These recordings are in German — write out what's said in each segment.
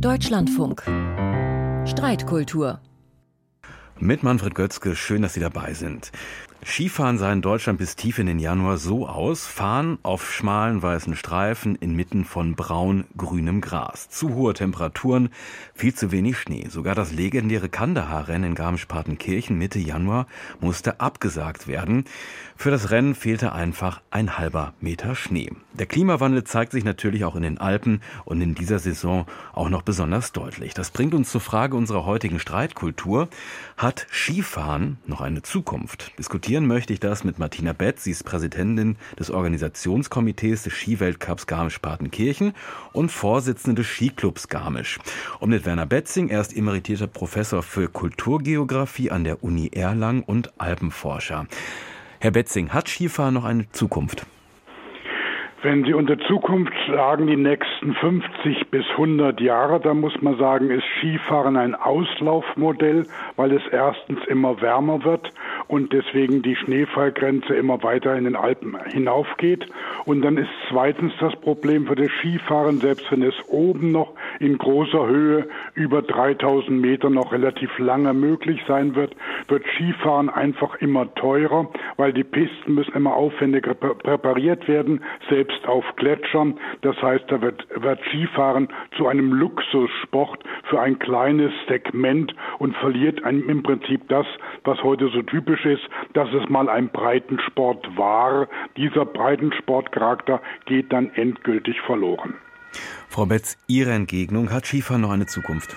Deutschlandfunk. Streitkultur. Mit Manfred Götzke, schön, dass Sie dabei sind. Skifahren sah in Deutschland bis tief in den Januar so aus, fahren auf schmalen weißen Streifen inmitten von braun-grünem Gras. Zu hohe Temperaturen, viel zu wenig Schnee. Sogar das legendäre Kandahar-Rennen in Garmisch-Partenkirchen Mitte Januar musste abgesagt werden. Für das Rennen fehlte einfach ein halber Meter Schnee. Der Klimawandel zeigt sich natürlich auch in den Alpen und in dieser Saison auch noch besonders deutlich. Das bringt uns zur Frage unserer heutigen Streitkultur. Hat Skifahren noch eine Zukunft? Diskutieren Diskutieren möchte ich das mit Martina Betz. Sie ist Präsidentin des Organisationskomitees des Skiweltcups Garmisch-Partenkirchen und Vorsitzende des Skiclubs Garmisch. Und mit Werner Betzing, er ist emeritierter Professor für Kulturgeografie an der Uni Erlangen und Alpenforscher. Herr Betzing, hat Skifahren noch eine Zukunft? Wenn Sie unter Zukunft sagen, die nächsten 50 bis 100 Jahre, dann muss man sagen, ist Skifahren ein Auslaufmodell, weil es erstens immer wärmer wird und deswegen die Schneefallgrenze immer weiter in den Alpen hinaufgeht. Und dann ist zweitens das Problem für das Skifahren, selbst wenn es oben noch in großer Höhe über 3000 Meter noch relativ lange möglich sein wird, wird Skifahren einfach immer teurer, weil die Pisten müssen immer aufwendiger präpariert werden, selbst auf Gletschern. Das heißt, da wird, wird Skifahren zu einem Luxussport für ein kleines Segment und verliert einem im Prinzip das, was heute so typisch ist, dass es mal ein Breitensport war. Dieser Breitensportcharakter geht dann endgültig verloren. Frau Betz, Ihre Entgegnung, hat Skifahren noch eine Zukunft?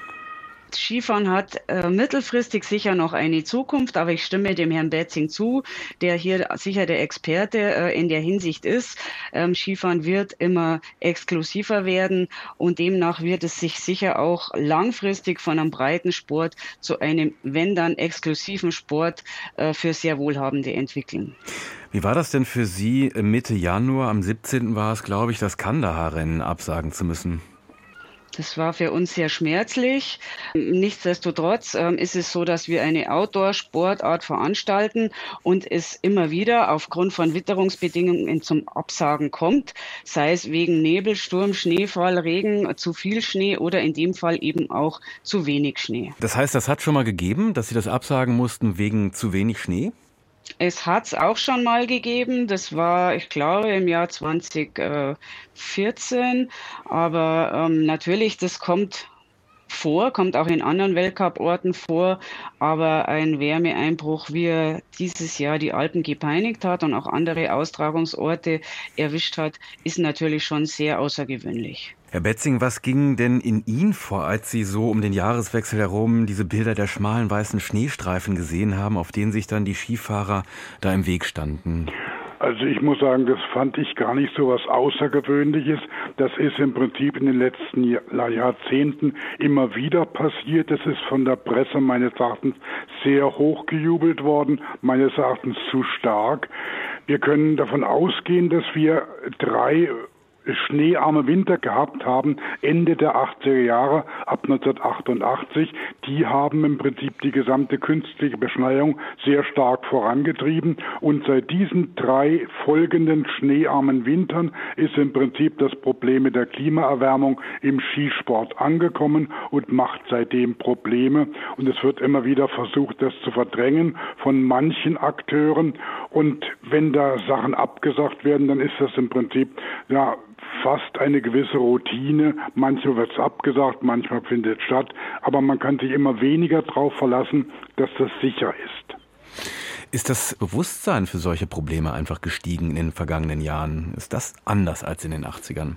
Skifahren hat äh, mittelfristig sicher noch eine Zukunft, aber ich stimme dem Herrn Betzing zu, der hier sicher der Experte äh, in der Hinsicht ist. Ähm, Skifahren wird immer exklusiver werden und demnach wird es sich sicher auch langfristig von einem breiten Sport zu einem, wenn dann, exklusiven Sport äh, für sehr Wohlhabende entwickeln. Wie war das denn für Sie Mitte Januar, am 17. war es, glaube ich, das Kandahar-Rennen absagen zu müssen? Das war für uns sehr schmerzlich. Nichtsdestotrotz ähm, ist es so, dass wir eine Outdoor-Sportart veranstalten und es immer wieder aufgrund von Witterungsbedingungen zum Absagen kommt, sei es wegen Nebel, Sturm, Schneefall, Regen, zu viel Schnee oder in dem Fall eben auch zu wenig Schnee. Das heißt, das hat schon mal gegeben, dass Sie das absagen mussten wegen zu wenig Schnee? Es hat es auch schon mal gegeben. Das war, ich glaube, im Jahr 2014. Aber ähm, natürlich, das kommt vor, kommt auch in anderen Weltcuporten vor, aber ein Wärmeeinbruch, wie er dieses Jahr die Alpen gepeinigt hat und auch andere Austragungsorte erwischt hat, ist natürlich schon sehr außergewöhnlich. Herr Betzing, was ging denn in Ihnen vor, als Sie so um den Jahreswechsel herum diese Bilder der schmalen weißen Schneestreifen gesehen haben, auf denen sich dann die Skifahrer da im Weg standen? Also ich muss sagen, das fand ich gar nicht so was Außergewöhnliches. Das ist im Prinzip in den letzten Jahrzehnten immer wieder passiert. Das ist von der Presse meines Erachtens sehr hochgejubelt worden, meines Erachtens zu stark. Wir können davon ausgehen, dass wir drei schneearme Winter gehabt haben, Ende der 80er Jahre, ab 1988, die haben im Prinzip die gesamte künstliche Beschneiung sehr stark vorangetrieben. Und seit diesen drei folgenden schneearmen Wintern ist im Prinzip das Problem mit der Klimaerwärmung im Skisport angekommen und macht seitdem Probleme. Und es wird immer wieder versucht, das zu verdrängen von manchen Akteuren. Und wenn da Sachen abgesagt werden, dann ist das im Prinzip ja fast eine gewisse Routine. Manchmal wird es abgesagt, manchmal findet es statt, aber man kann sich immer weniger darauf verlassen, dass das sicher ist. Ist das Bewusstsein für solche Probleme einfach gestiegen in den vergangenen Jahren? Ist das anders als in den 80ern?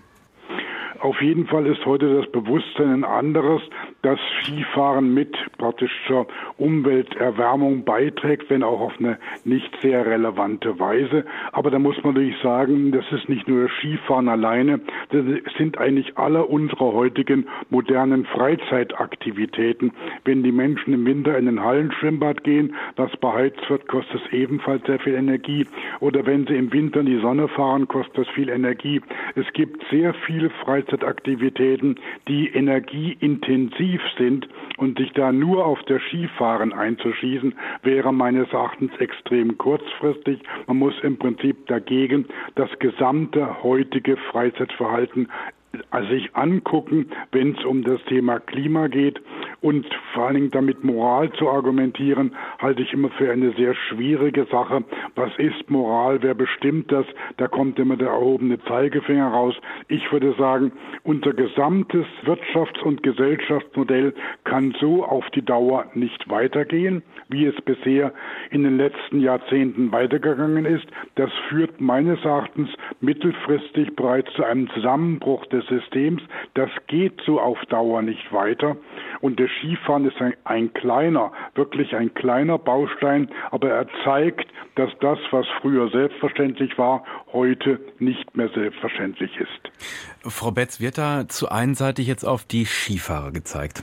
Auf jeden Fall ist heute das Bewusstsein ein anderes, dass Skifahren mit praktisch zur Umwelterwärmung beiträgt, wenn auch auf eine nicht sehr relevante Weise. Aber da muss man natürlich sagen, das ist nicht nur das Skifahren alleine, das sind eigentlich alle unsere heutigen modernen Freizeitaktivitäten. Wenn die Menschen im Winter in den Hallenschwimmbad gehen, das beheizt wird, kostet es ebenfalls sehr viel Energie. Oder wenn sie im Winter in die Sonne fahren, kostet das viel Energie. Es gibt sehr viele Freizeitaktivitäten Freizeitaktivitäten, die energieintensiv sind und sich da nur auf der Skifahren einzuschießen, wäre meines Erachtens extrem kurzfristig. Man muss im Prinzip dagegen das gesamte heutige Freizeitverhalten sich angucken, wenn es um das Thema Klima geht. Und vor allen Dingen damit Moral zu argumentieren, halte ich immer für eine sehr schwierige Sache. Was ist Moral? Wer bestimmt das? Da kommt immer der erhobene Zeigefinger raus. Ich würde sagen, unser gesamtes Wirtschafts- und Gesellschaftsmodell kann so auf die Dauer nicht weitergehen, wie es bisher in den letzten Jahrzehnten weitergegangen ist. Das führt meines Erachtens mittelfristig bereits zu einem Zusammenbruch des Systems. Das geht so auf Dauer nicht weiter. Und das Skifahren ist ein, ein kleiner, wirklich ein kleiner Baustein, aber er zeigt, dass das, was früher selbstverständlich war, heute nicht mehr selbstverständlich ist. Frau Betz, wird da zu einseitig jetzt auf die Skifahrer gezeigt?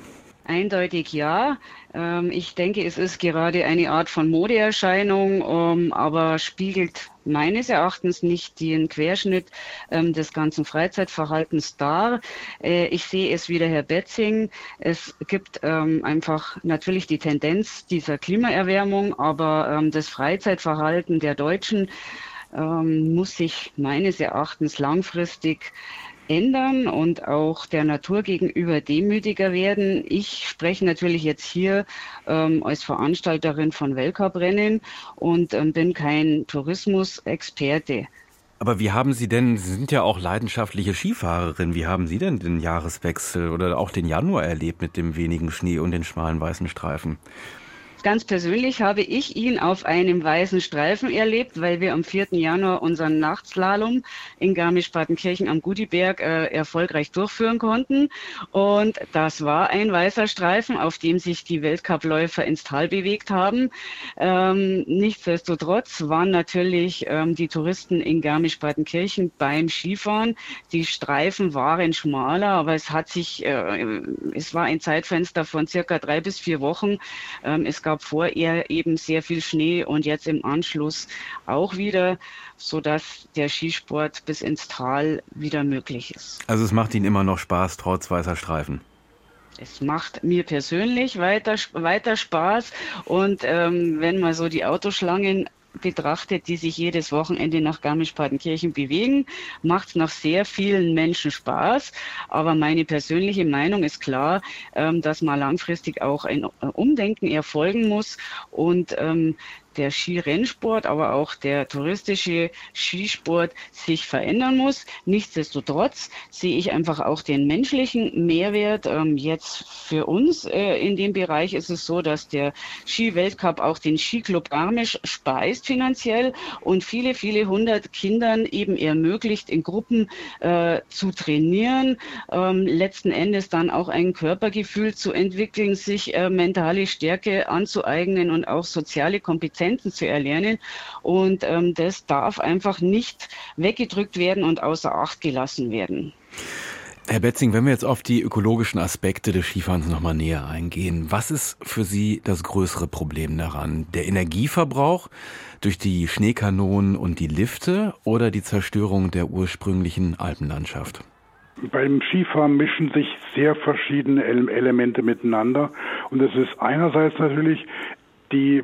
Eindeutig ja. Ähm, ich denke, es ist gerade eine Art von Modeerscheinung, ähm, aber spiegelt meines Erachtens nicht den Querschnitt ähm, des ganzen Freizeitverhaltens dar. Äh, ich sehe es wie der Herr Betzing. Es gibt einfach natürlich die Tendenz dieser Klimaerwärmung, aber das Freizeitverhalten der Deutschen muss sich meines Erachtens langfristig ändern und auch der Natur gegenüber demütiger werden. Ich spreche natürlich jetzt hier ähm, als Veranstalterin von Weltcuprennen und ähm, bin kein Tourismusexperte. Aber wie haben Sie denn, Sie sind ja auch leidenschaftliche Skifahrerin, wie haben Sie denn den Jahreswechsel oder auch den Januar erlebt mit dem wenigen Schnee und den schmalen weißen Streifen? Ganz persönlich habe ich ihn auf einem weißen Streifen erlebt, weil wir am 4. Januar unseren Nachtslalom in Garmisch-Partenkirchen am Gudiberg äh, erfolgreich durchführen konnten. Und das war ein weißer Streifen, auf dem sich die Weltcupläufer ins Tal bewegt haben. Ähm, nichtsdestotrotz waren natürlich ähm, die Touristen in Garmisch-Partenkirchen beim Skifahren. Die Streifen waren schmaler, aber es hat sich, äh, es war ein Zeitfenster von circa drei bis vier Wochen. Ähm, es gab vorher eben sehr viel Schnee und jetzt im Anschluss auch wieder, sodass der Skisport bis ins Tal wieder möglich ist. Also es macht Ihnen immer noch Spaß, trotz weißer Streifen. Es macht mir persönlich weiter, weiter Spaß und ähm, wenn man so die Autoschlangen betrachtet, die sich jedes Wochenende nach Garmisch-Partenkirchen bewegen, macht es nach sehr vielen Menschen Spaß. Aber meine persönliche Meinung ist klar, ähm, dass mal langfristig auch ein äh, Umdenken erfolgen muss und ähm, der Skirennsport, aber auch der touristische Skisport sich verändern muss. Nichtsdestotrotz sehe ich einfach auch den menschlichen Mehrwert. Ähm, jetzt für uns äh, in dem Bereich ist es so, dass der Skiweltcup auch den Skiclub Garmisch speist finanziell und viele, viele hundert Kindern eben ermöglicht, in Gruppen äh, zu trainieren, ähm, letzten Endes dann auch ein Körpergefühl zu entwickeln, sich äh, mentale Stärke anzueignen und auch soziale Kompetenzen Kompetenzen zu erlernen. Und ähm, das darf einfach nicht weggedrückt werden und außer Acht gelassen werden. Herr Betzing, wenn wir jetzt auf die ökologischen Aspekte des Skifahrens nochmal näher eingehen, was ist für Sie das größere Problem daran? Der Energieverbrauch durch die Schneekanonen und die Lifte oder die Zerstörung der ursprünglichen Alpenlandschaft? Beim Skifahren mischen sich sehr verschiedene Elemente miteinander. Und es ist einerseits natürlich die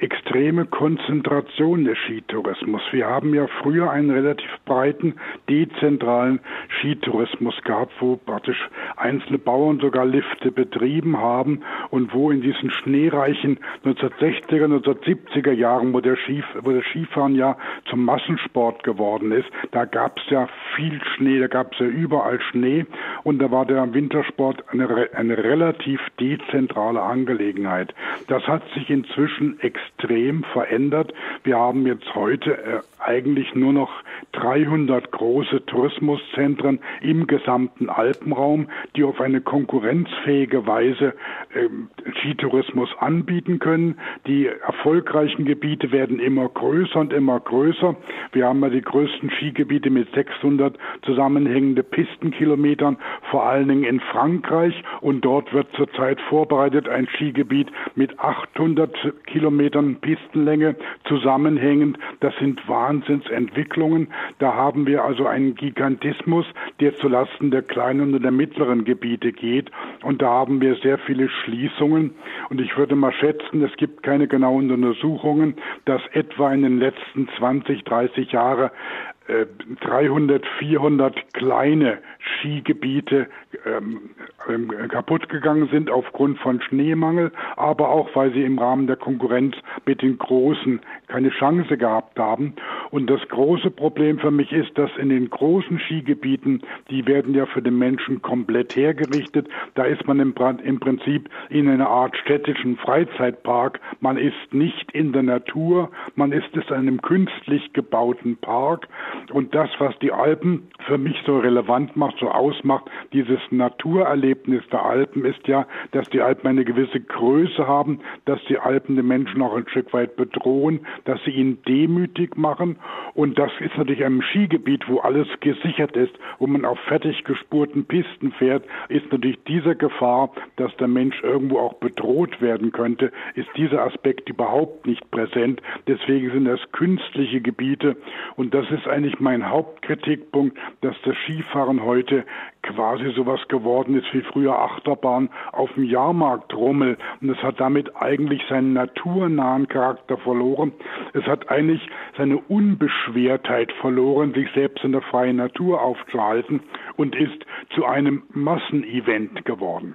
extreme Konzentration des Skitourismus. Wir haben ja früher einen relativ breiten, dezentralen Skitourismus gehabt, wo praktisch einzelne Bauern sogar Lifte betrieben haben und wo in diesen schneereichen 1960er, 1970er Jahren, wo, der Skif wo das Skifahren ja zum Massensport geworden ist, da gab es ja viel Schnee, da gab es ja überall Schnee und da war der Wintersport eine, eine relativ dezentrale Angelegenheit. Das hat sich inzwischen extrem extrem verändert. Wir haben jetzt heute äh, eigentlich nur noch 300 große Tourismuszentren im gesamten Alpenraum, die auf eine konkurrenzfähige Weise äh, Skitourismus anbieten können. Die erfolgreichen Gebiete werden immer größer und immer größer. Wir haben ja die größten Skigebiete mit 600 zusammenhängende Pistenkilometern, vor allen Dingen in Frankreich. Und dort wird zurzeit vorbereitet ein Skigebiet mit 800 Kilometern Pistenlänge zusammenhängend. Das sind Wahnsinnsentwicklungen. Da haben wir also einen Gigantismus, der zulasten der kleinen und der mittleren Gebiete geht. Und da haben wir sehr viele Schließungen. Und ich würde mal schätzen, es gibt keine genauen Untersuchungen, dass etwa in den letzten 20, 30 Jahren 300, 400 kleine Skigebiete ähm, ähm, kaputt gegangen sind aufgrund von Schneemangel, aber auch weil sie im Rahmen der Konkurrenz mit den Großen keine Chance gehabt haben. Und das große Problem für mich ist, dass in den großen Skigebieten, die werden ja für den Menschen komplett hergerichtet, da ist man im, im Prinzip in einer Art städtischen Freizeitpark. Man ist nicht in der Natur, man ist in einem künstlich gebauten Park. Und das, was die Alpen für mich so relevant macht, so ausmacht, dieses Naturerlebnis der Alpen ist ja, dass die Alpen eine gewisse Größe haben, dass die Alpen den Menschen auch ein Stück weit bedrohen, dass sie ihn demütig machen. Und das ist natürlich ein Skigebiet, wo alles gesichert ist, wo man auf fertig gespurten Pisten fährt, ist natürlich diese Gefahr, dass der Mensch irgendwo auch bedroht werden könnte, ist dieser Aspekt überhaupt nicht präsent. Deswegen sind das künstliche Gebiete. Und das ist eigentlich mein Hauptkritikpunkt, dass das Skifahren heute quasi sowas geworden ist wie früher Achterbahn auf dem Jahrmarktrummel. Und es hat damit eigentlich seinen naturnahen Charakter verloren. Es hat eigentlich seine Unbeschwertheit verloren, sich selbst in der freien Natur aufzuhalten und ist zu einem Massenevent geworden.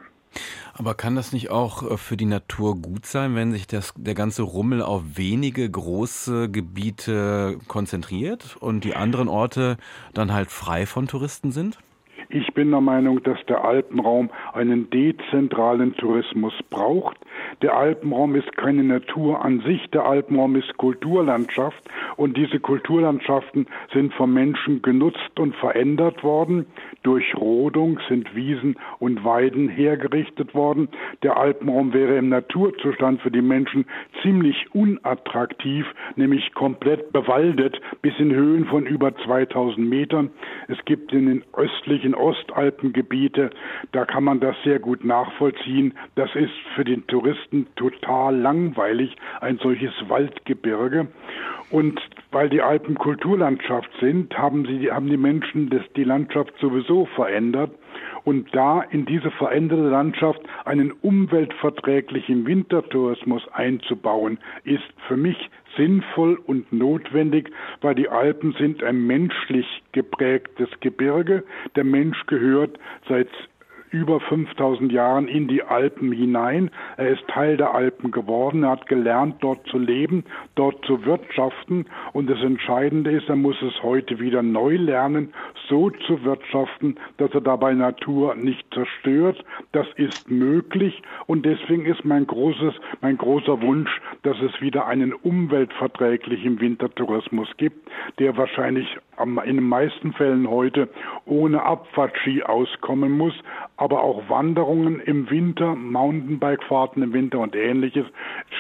Aber kann das nicht auch äh, für die Natur gut sein, wenn sich das, der ganze Rummel auf wenige große Gebiete konzentriert und die anderen Orte dann halt frei von Touristen sind? Ich bin der Meinung, dass der Alpenraum einen dezentralen Tourismus braucht. Der Alpenraum ist keine Natur an sich, der Alpenraum ist Kulturlandschaft und diese Kulturlandschaften sind vom Menschen genutzt und verändert worden. Durch Rodung sind Wiesen und Weiden hergerichtet worden. Der Alpenraum wäre im Naturzustand für die Menschen ziemlich unattraktiv, nämlich komplett bewaldet bis in Höhen von über 2000 Metern. Es gibt in den östlichen Ostalpengebiete, da kann man das sehr gut nachvollziehen. Das ist für den Touristen total langweilig, ein solches Waldgebirge. Und weil die Alpen Kulturlandschaft sind, haben, sie, haben die Menschen das, die Landschaft sowieso verändert. Und da in diese veränderte Landschaft einen umweltverträglichen Wintertourismus einzubauen, ist für mich sinnvoll und notwendig, weil die Alpen sind ein menschlich geprägtes Gebirge. Der Mensch gehört seit über 5000 Jahren in die Alpen hinein. Er ist Teil der Alpen geworden. Er hat gelernt, dort zu leben, dort zu wirtschaften. Und das Entscheidende ist, er muss es heute wieder neu lernen, so zu wirtschaften, dass er dabei Natur nicht zerstört. Das ist möglich. Und deswegen ist mein großes, mein großer Wunsch, dass es wieder einen umweltverträglichen Wintertourismus gibt, der wahrscheinlich in den meisten Fällen heute ohne Abfahrtski auskommen muss, aber auch Wanderungen im Winter, Mountainbikefahrten im Winter und ähnliches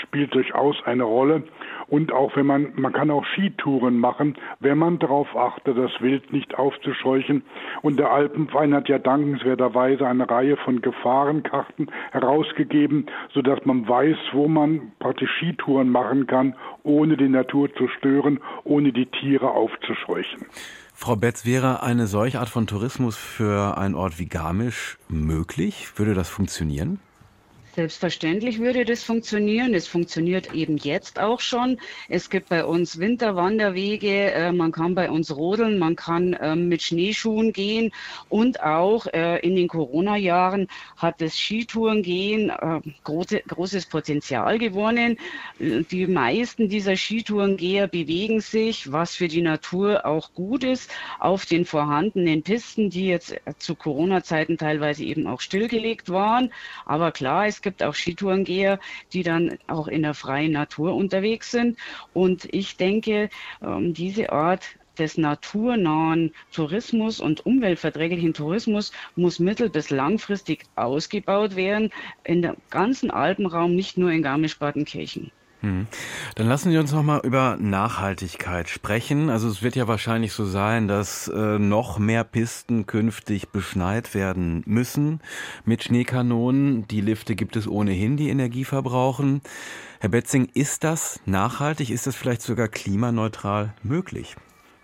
spielt durchaus eine Rolle. Und auch wenn man, man kann auch Skitouren machen, wenn man darauf achtet, das Wild nicht aufzuscheuchen. Und der Alpenverein hat ja dankenswerterweise eine Reihe von Gefahrenkarten herausgegeben, sodass man weiß, wo man praktisch Skitouren machen kann, ohne die Natur zu stören, ohne die Tiere aufzuscheuchen. Frau Betz, wäre eine solche Art von Tourismus für einen Ort wie Garmisch möglich? Würde das funktionieren? Selbstverständlich würde das funktionieren. Es funktioniert eben jetzt auch schon. Es gibt bei uns Winterwanderwege. Äh, man kann bei uns rodeln, man kann ähm, mit Schneeschuhen gehen und auch äh, in den Corona-Jahren hat das Skitourengehen äh, große, großes Potenzial gewonnen. Die meisten dieser Skitourengeher bewegen sich, was für die Natur auch gut ist, auf den vorhandenen Pisten, die jetzt zu Corona-Zeiten teilweise eben auch stillgelegt waren. Aber klar, es gibt auch Skitourengeher, die dann auch in der freien Natur unterwegs sind. Und ich denke, ähm, diese Art des naturnahen Tourismus und umweltverträglichen Tourismus muss mittel- bis langfristig ausgebaut werden in dem ganzen Alpenraum, nicht nur in Garmisch-Partenkirchen. Hm. Dann lassen Sie uns noch mal über Nachhaltigkeit sprechen. Also es wird ja wahrscheinlich so sein, dass äh, noch mehr Pisten künftig beschneit werden müssen mit Schneekanonen. Die Lifte gibt es ohnehin, die Energie verbrauchen. Herr Betzing, ist das nachhaltig? Ist das vielleicht sogar klimaneutral möglich?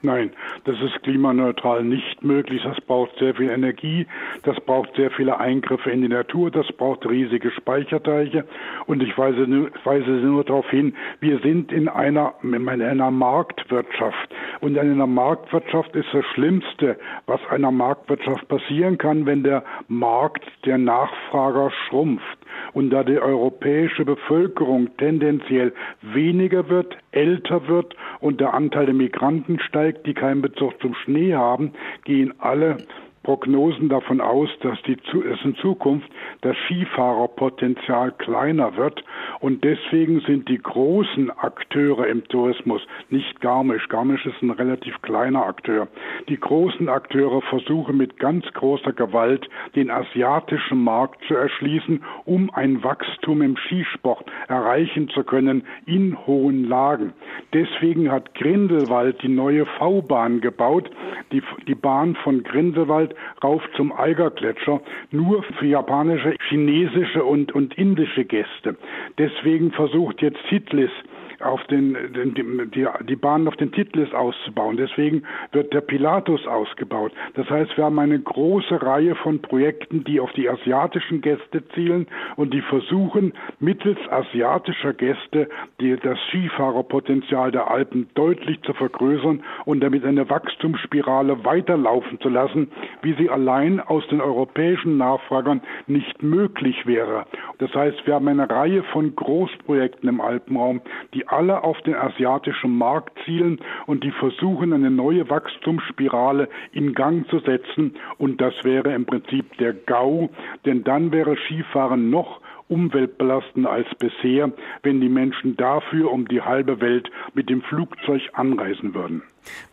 Nein, das ist klimaneutral nicht möglich. Das braucht sehr viel Energie, das braucht sehr viele Eingriffe in die Natur, das braucht riesige Speicherteiche. Und ich weise, weise nur darauf hin, wir sind in einer, in einer Marktwirtschaft. Und in einer Marktwirtschaft ist das Schlimmste, was einer Marktwirtschaft passieren kann, wenn der Markt der Nachfrager schrumpft. Und da die europäische Bevölkerung tendenziell weniger wird, älter wird und der Anteil der Migranten steigt, die keinen Bezug zum Schnee haben, gehen alle Prognosen davon aus, dass die, es in Zukunft das Skifahrerpotenzial kleiner wird und deswegen sind die großen Akteure im Tourismus nicht Garmisch. Garmisch ist ein relativ kleiner Akteur. Die großen Akteure versuchen mit ganz großer Gewalt den asiatischen Markt zu erschließen, um ein Wachstum im Skisport erreichen zu können in hohen Lagen. Deswegen hat Grindelwald die neue V-Bahn gebaut, die, die Bahn von Grindelwald rauf zum Eigergletscher, nur für japanische, chinesische und, und indische Gäste. Deswegen versucht jetzt Hitlis auf den, den die, die Bahn auf den Titlis auszubauen. Deswegen wird der Pilatus ausgebaut. Das heißt, wir haben eine große Reihe von Projekten, die auf die asiatischen Gäste zielen und die versuchen, mittels asiatischer Gäste die, das Skifahrerpotenzial der Alpen deutlich zu vergrößern und damit eine Wachstumsspirale weiterlaufen zu lassen, wie sie allein aus den europäischen Nachfragern nicht möglich wäre. Das heißt, wir haben eine Reihe von Großprojekten im Alpenraum, die alle auf den asiatischen Markt zielen und die versuchen, eine neue Wachstumsspirale in Gang zu setzen. Und das wäre im Prinzip der GAU, denn dann wäre Skifahren noch umweltbelastender als bisher, wenn die Menschen dafür um die halbe Welt mit dem Flugzeug anreisen würden.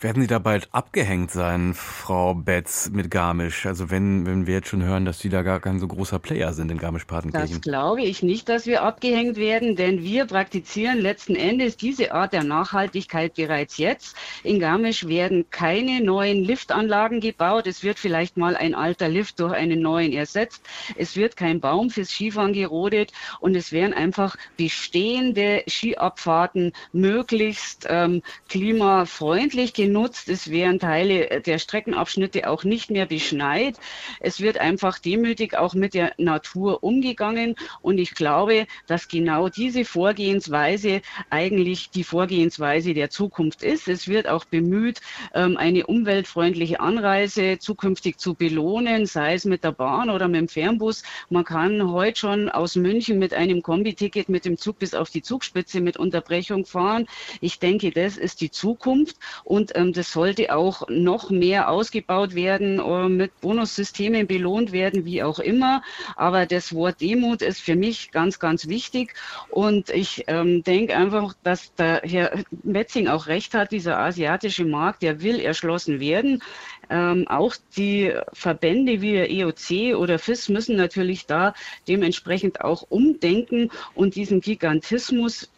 Werden Sie da bald abgehängt sein, Frau Betz, mit Garmisch? Also wenn, wenn wir jetzt schon hören, dass Sie da gar kein so großer Player sind in Garmisch-Partenkirchen. Das glaube ich nicht, dass wir abgehängt werden, denn wir praktizieren letzten Endes diese Art der Nachhaltigkeit bereits jetzt. In Garmisch werden keine neuen Liftanlagen gebaut. Es wird vielleicht mal ein alter Lift durch einen neuen ersetzt. Es wird kein Baum fürs Skifahren gerodet und es werden einfach bestehende Skiabfahrten möglichst ähm, klimafreundlich täglich genutzt. Es werden Teile der Streckenabschnitte auch nicht mehr beschneit. Es wird einfach demütig auch mit der Natur umgegangen. Und ich glaube, dass genau diese Vorgehensweise eigentlich die Vorgehensweise der Zukunft ist. Es wird auch bemüht, ähm, eine umweltfreundliche Anreise zukünftig zu belohnen, sei es mit der Bahn oder mit dem Fernbus. Man kann heute schon aus München mit einem Kombiticket mit dem Zug bis auf die Zugspitze mit Unterbrechung fahren. Ich denke, das ist die Zukunft. Und ähm, das sollte auch noch mehr ausgebaut werden, äh, mit Bonussystemen belohnt werden, wie auch immer. Aber das Wort Demut ist für mich ganz, ganz wichtig. Und ich ähm, denke einfach, dass der Herr Metzing auch recht hat, dieser asiatische Markt, der will erschlossen werden. Ähm, auch die Verbände wie der EOC oder FIS müssen natürlich da dementsprechend auch umdenken und diesen Gigantismus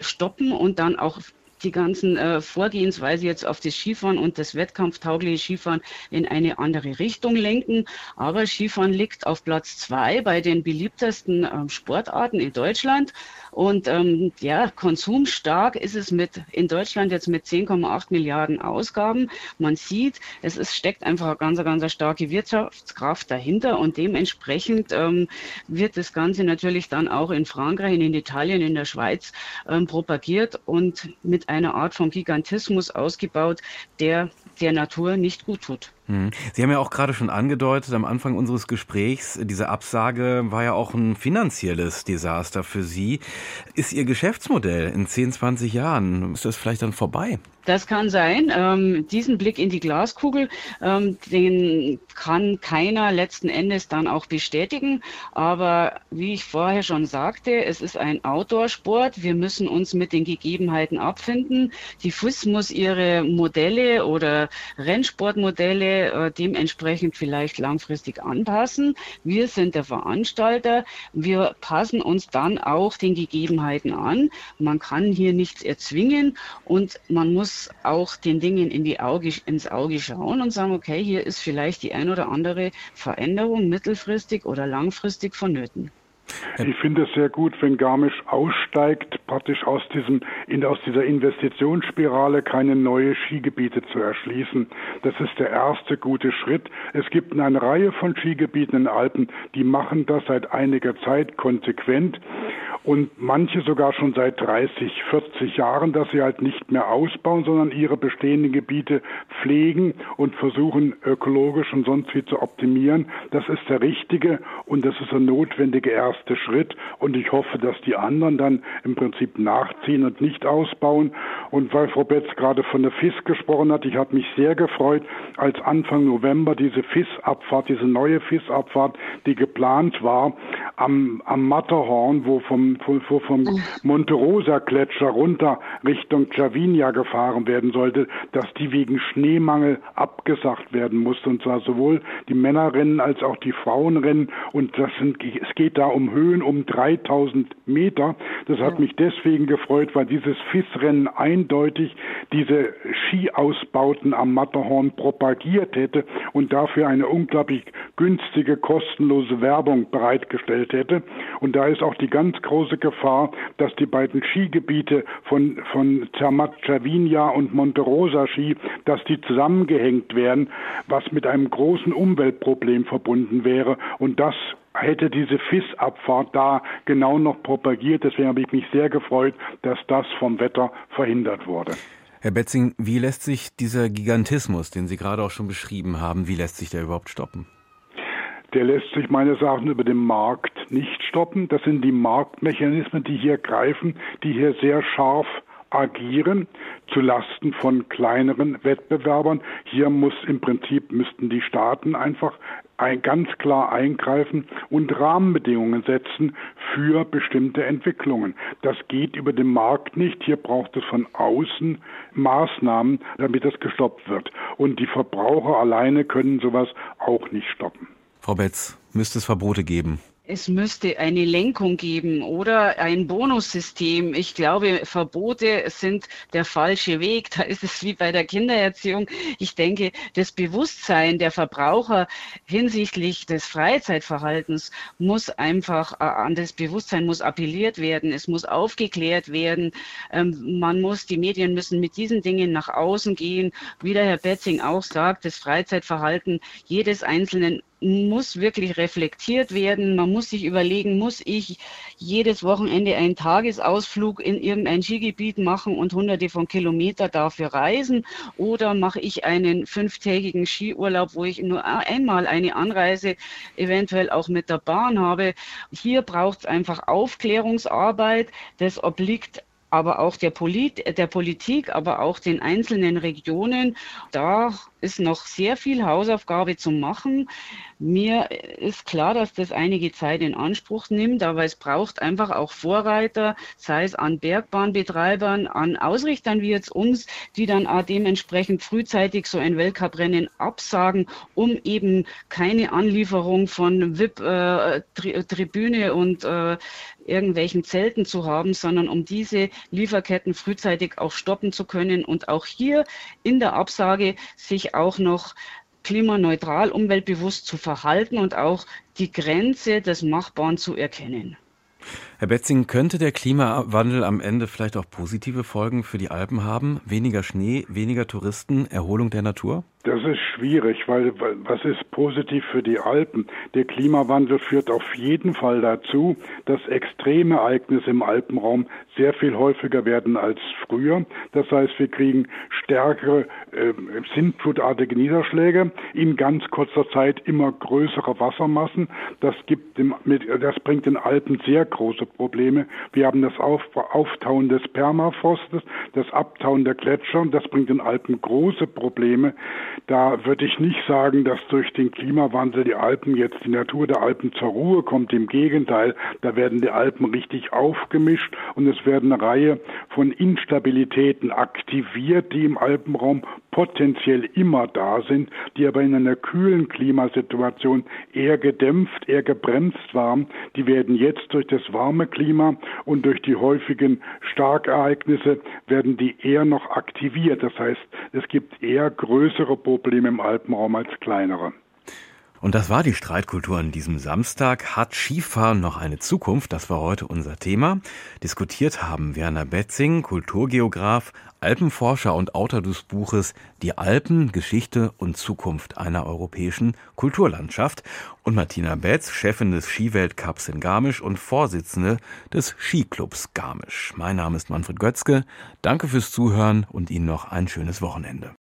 stoppen und dann auch die ganzen äh, Vorgehensweise jetzt auf das Skifahren und das wettkampftaugliche Skifahren in eine andere Richtung lenken. Aber Skifahren liegt auf Platz zwei bei den beliebtesten äh, Sportarten in Deutschland. Und ähm, ja, konsumstark ist es mit in Deutschland jetzt mit 10,8 Milliarden Ausgaben. Man sieht, es ist, steckt einfach eine ganz, ganz starke Wirtschaftskraft dahinter und dementsprechend ähm, wird das Ganze natürlich dann auch in Frankreich, in Italien, in der Schweiz ähm, propagiert und mit einer Art von Gigantismus ausgebaut, der der Natur nicht gut tut. Hm. Sie haben ja auch gerade schon angedeutet am Anfang unseres Gesprächs, diese Absage war ja auch ein finanzielles Desaster für Sie. Ist Ihr Geschäftsmodell in 10, 20 Jahren, ist das vielleicht dann vorbei? Das kann sein. Ähm, diesen Blick in die Glaskugel, ähm, den kann keiner letzten Endes dann auch bestätigen. Aber wie ich vorher schon sagte, es ist ein Outdoor-Sport. Wir müssen uns mit den Gegebenheiten abfinden. Die FUS muss ihre Modelle oder Rennsportmodelle äh, dementsprechend vielleicht langfristig anpassen. Wir sind der Veranstalter. Wir passen uns dann auch den Gegebenheiten an. Man kann hier nichts erzwingen und man muss auch den Dingen in die Auge, ins Auge schauen und sagen, okay, hier ist vielleicht die ein oder andere Veränderung mittelfristig oder langfristig vonnöten. Ich finde es sehr gut, wenn Garmisch aussteigt, praktisch aus diesem, in, aus dieser Investitionsspirale keine neue Skigebiete zu erschließen. Das ist der erste gute Schritt. Es gibt eine Reihe von Skigebieten in den Alpen, die machen das seit einiger Zeit konsequent und manche sogar schon seit 30, 40 Jahren, dass sie halt nicht mehr ausbauen, sondern ihre bestehenden Gebiete pflegen und versuchen ökologisch und sonst wie zu optimieren. Das ist der richtige und das ist der notwendige erste Schritt und ich hoffe, dass die anderen dann im Prinzip nachziehen und nicht ausbauen. Und weil Frau Betz gerade von der FIS gesprochen hat, ich habe mich sehr gefreut, als Anfang November diese FIS-Abfahrt, diese neue FIS-Abfahrt, die geplant war, am, am Matterhorn, wo vom vom, vom Monte Rosa Gletscher runter Richtung Cervinia gefahren werden sollte, dass die wegen Schneemangel abgesagt werden musste. Und zwar sowohl die Männerrennen als auch die Frauenrennen. Und das sind, es geht da um Höhen um 3000 Meter. Das hat ja. mich deswegen gefreut, weil dieses FIS-Rennen eindeutig diese Skiausbauten am Matterhorn propagiert hätte und dafür eine unglaublich günstige, kostenlose Werbung bereitgestellt hätte. Und da ist auch die ganz große Gefahr, dass die beiden Skigebiete von, von Zermatt Cervinia und Monte Rosa Ski, dass die zusammengehängt werden, was mit einem großen Umweltproblem verbunden wäre. Und das hätte diese FIS-Abfahrt da genau noch propagiert. Deswegen habe ich mich sehr gefreut, dass das vom Wetter verhindert wurde. Herr Betzing, wie lässt sich dieser Gigantismus, den Sie gerade auch schon beschrieben haben, wie lässt sich der überhaupt stoppen? Der lässt sich meines Erachtens über den Markt nicht stoppen. Das sind die Marktmechanismen, die hier greifen, die hier sehr scharf agieren zu Lasten von kleineren Wettbewerbern. Hier muss im Prinzip müssten die Staaten einfach ein, ganz klar eingreifen und Rahmenbedingungen setzen für bestimmte Entwicklungen. Das geht über den Markt nicht. Hier braucht es von außen Maßnahmen, damit das gestoppt wird. Und die Verbraucher alleine können sowas auch nicht stoppen. Frau Betz, müsste es Verbote geben? Es müsste eine Lenkung geben oder ein Bonussystem. Ich glaube, Verbote sind der falsche Weg. Da ist es wie bei der Kindererziehung. Ich denke, das Bewusstsein der Verbraucher hinsichtlich des Freizeitverhaltens muss einfach äh, an das Bewusstsein muss appelliert werden. Es muss aufgeklärt werden. Ähm, man muss, die Medien müssen mit diesen Dingen nach außen gehen. Wie der Herr Betzing auch sagt, das Freizeitverhalten jedes Einzelnen muss wirklich reflektiert werden. Man muss sich überlegen, muss ich jedes Wochenende einen Tagesausflug in irgendein Skigebiet machen und hunderte von Kilometer dafür reisen? Oder mache ich einen fünftägigen Skiurlaub, wo ich nur einmal eine Anreise eventuell auch mit der Bahn habe? Hier braucht es einfach Aufklärungsarbeit. Das obliegt aber auch der, Polit der Politik, aber auch den einzelnen Regionen. Da ist noch sehr viel Hausaufgabe zu machen. Mir ist klar, dass das einige Zeit in Anspruch nimmt, aber es braucht einfach auch Vorreiter, sei es an Bergbahnbetreibern, an Ausrichtern wie jetzt uns, die dann auch dementsprechend frühzeitig so ein Weltcuprennen absagen, um eben keine Anlieferung von VIP-Tribüne äh, und äh, irgendwelchen Zelten zu haben, sondern um diese Lieferketten frühzeitig auch stoppen zu können und auch hier in der Absage sich auch noch klimaneutral, umweltbewusst zu verhalten und auch die Grenze des Machbaren zu erkennen. Herr Betzing, könnte der Klimawandel am Ende vielleicht auch positive Folgen für die Alpen haben? Weniger Schnee, weniger Touristen, Erholung der Natur? Das ist schwierig, weil was ist positiv für die Alpen? Der Klimawandel führt auf jeden Fall dazu, dass extreme Ereignisse im Alpenraum sehr viel häufiger werden als früher. Das heißt, wir kriegen stärkere äh, sintflutartige Niederschläge in ganz kurzer Zeit immer größere Wassermassen. Das gibt dem, das bringt den Alpen sehr große Probleme. Wir haben das auf, Auftauen des Permafrostes, das Abtauen der Gletscher. Das bringt den Alpen große Probleme. Da würde ich nicht sagen, dass durch den Klimawandel die Alpen jetzt die Natur der Alpen zur Ruhe kommt. Im Gegenteil, da werden die Alpen richtig aufgemischt und es werden eine Reihe von Instabilitäten aktiviert, die im Alpenraum potenziell immer da sind, die aber in einer kühlen Klimasituation eher gedämpft, eher gebremst waren. Die werden jetzt durch das warme Klima und durch die häufigen Starkereignisse werden die eher noch aktiviert. Das heißt, es gibt eher größere Probleme im Alpenraum als kleinere. Und das war die Streitkultur an diesem Samstag. Hat Skifahren noch eine Zukunft? Das war heute unser Thema. Diskutiert haben Werner Betzing, Kulturgeograf, Alpenforscher und Autor des Buches Die Alpen, Geschichte und Zukunft einer europäischen Kulturlandschaft und Martina Betz, Chefin des Skiweltcups in Garmisch und Vorsitzende des Skiclubs Garmisch. Mein Name ist Manfred Götzke. Danke fürs Zuhören und Ihnen noch ein schönes Wochenende.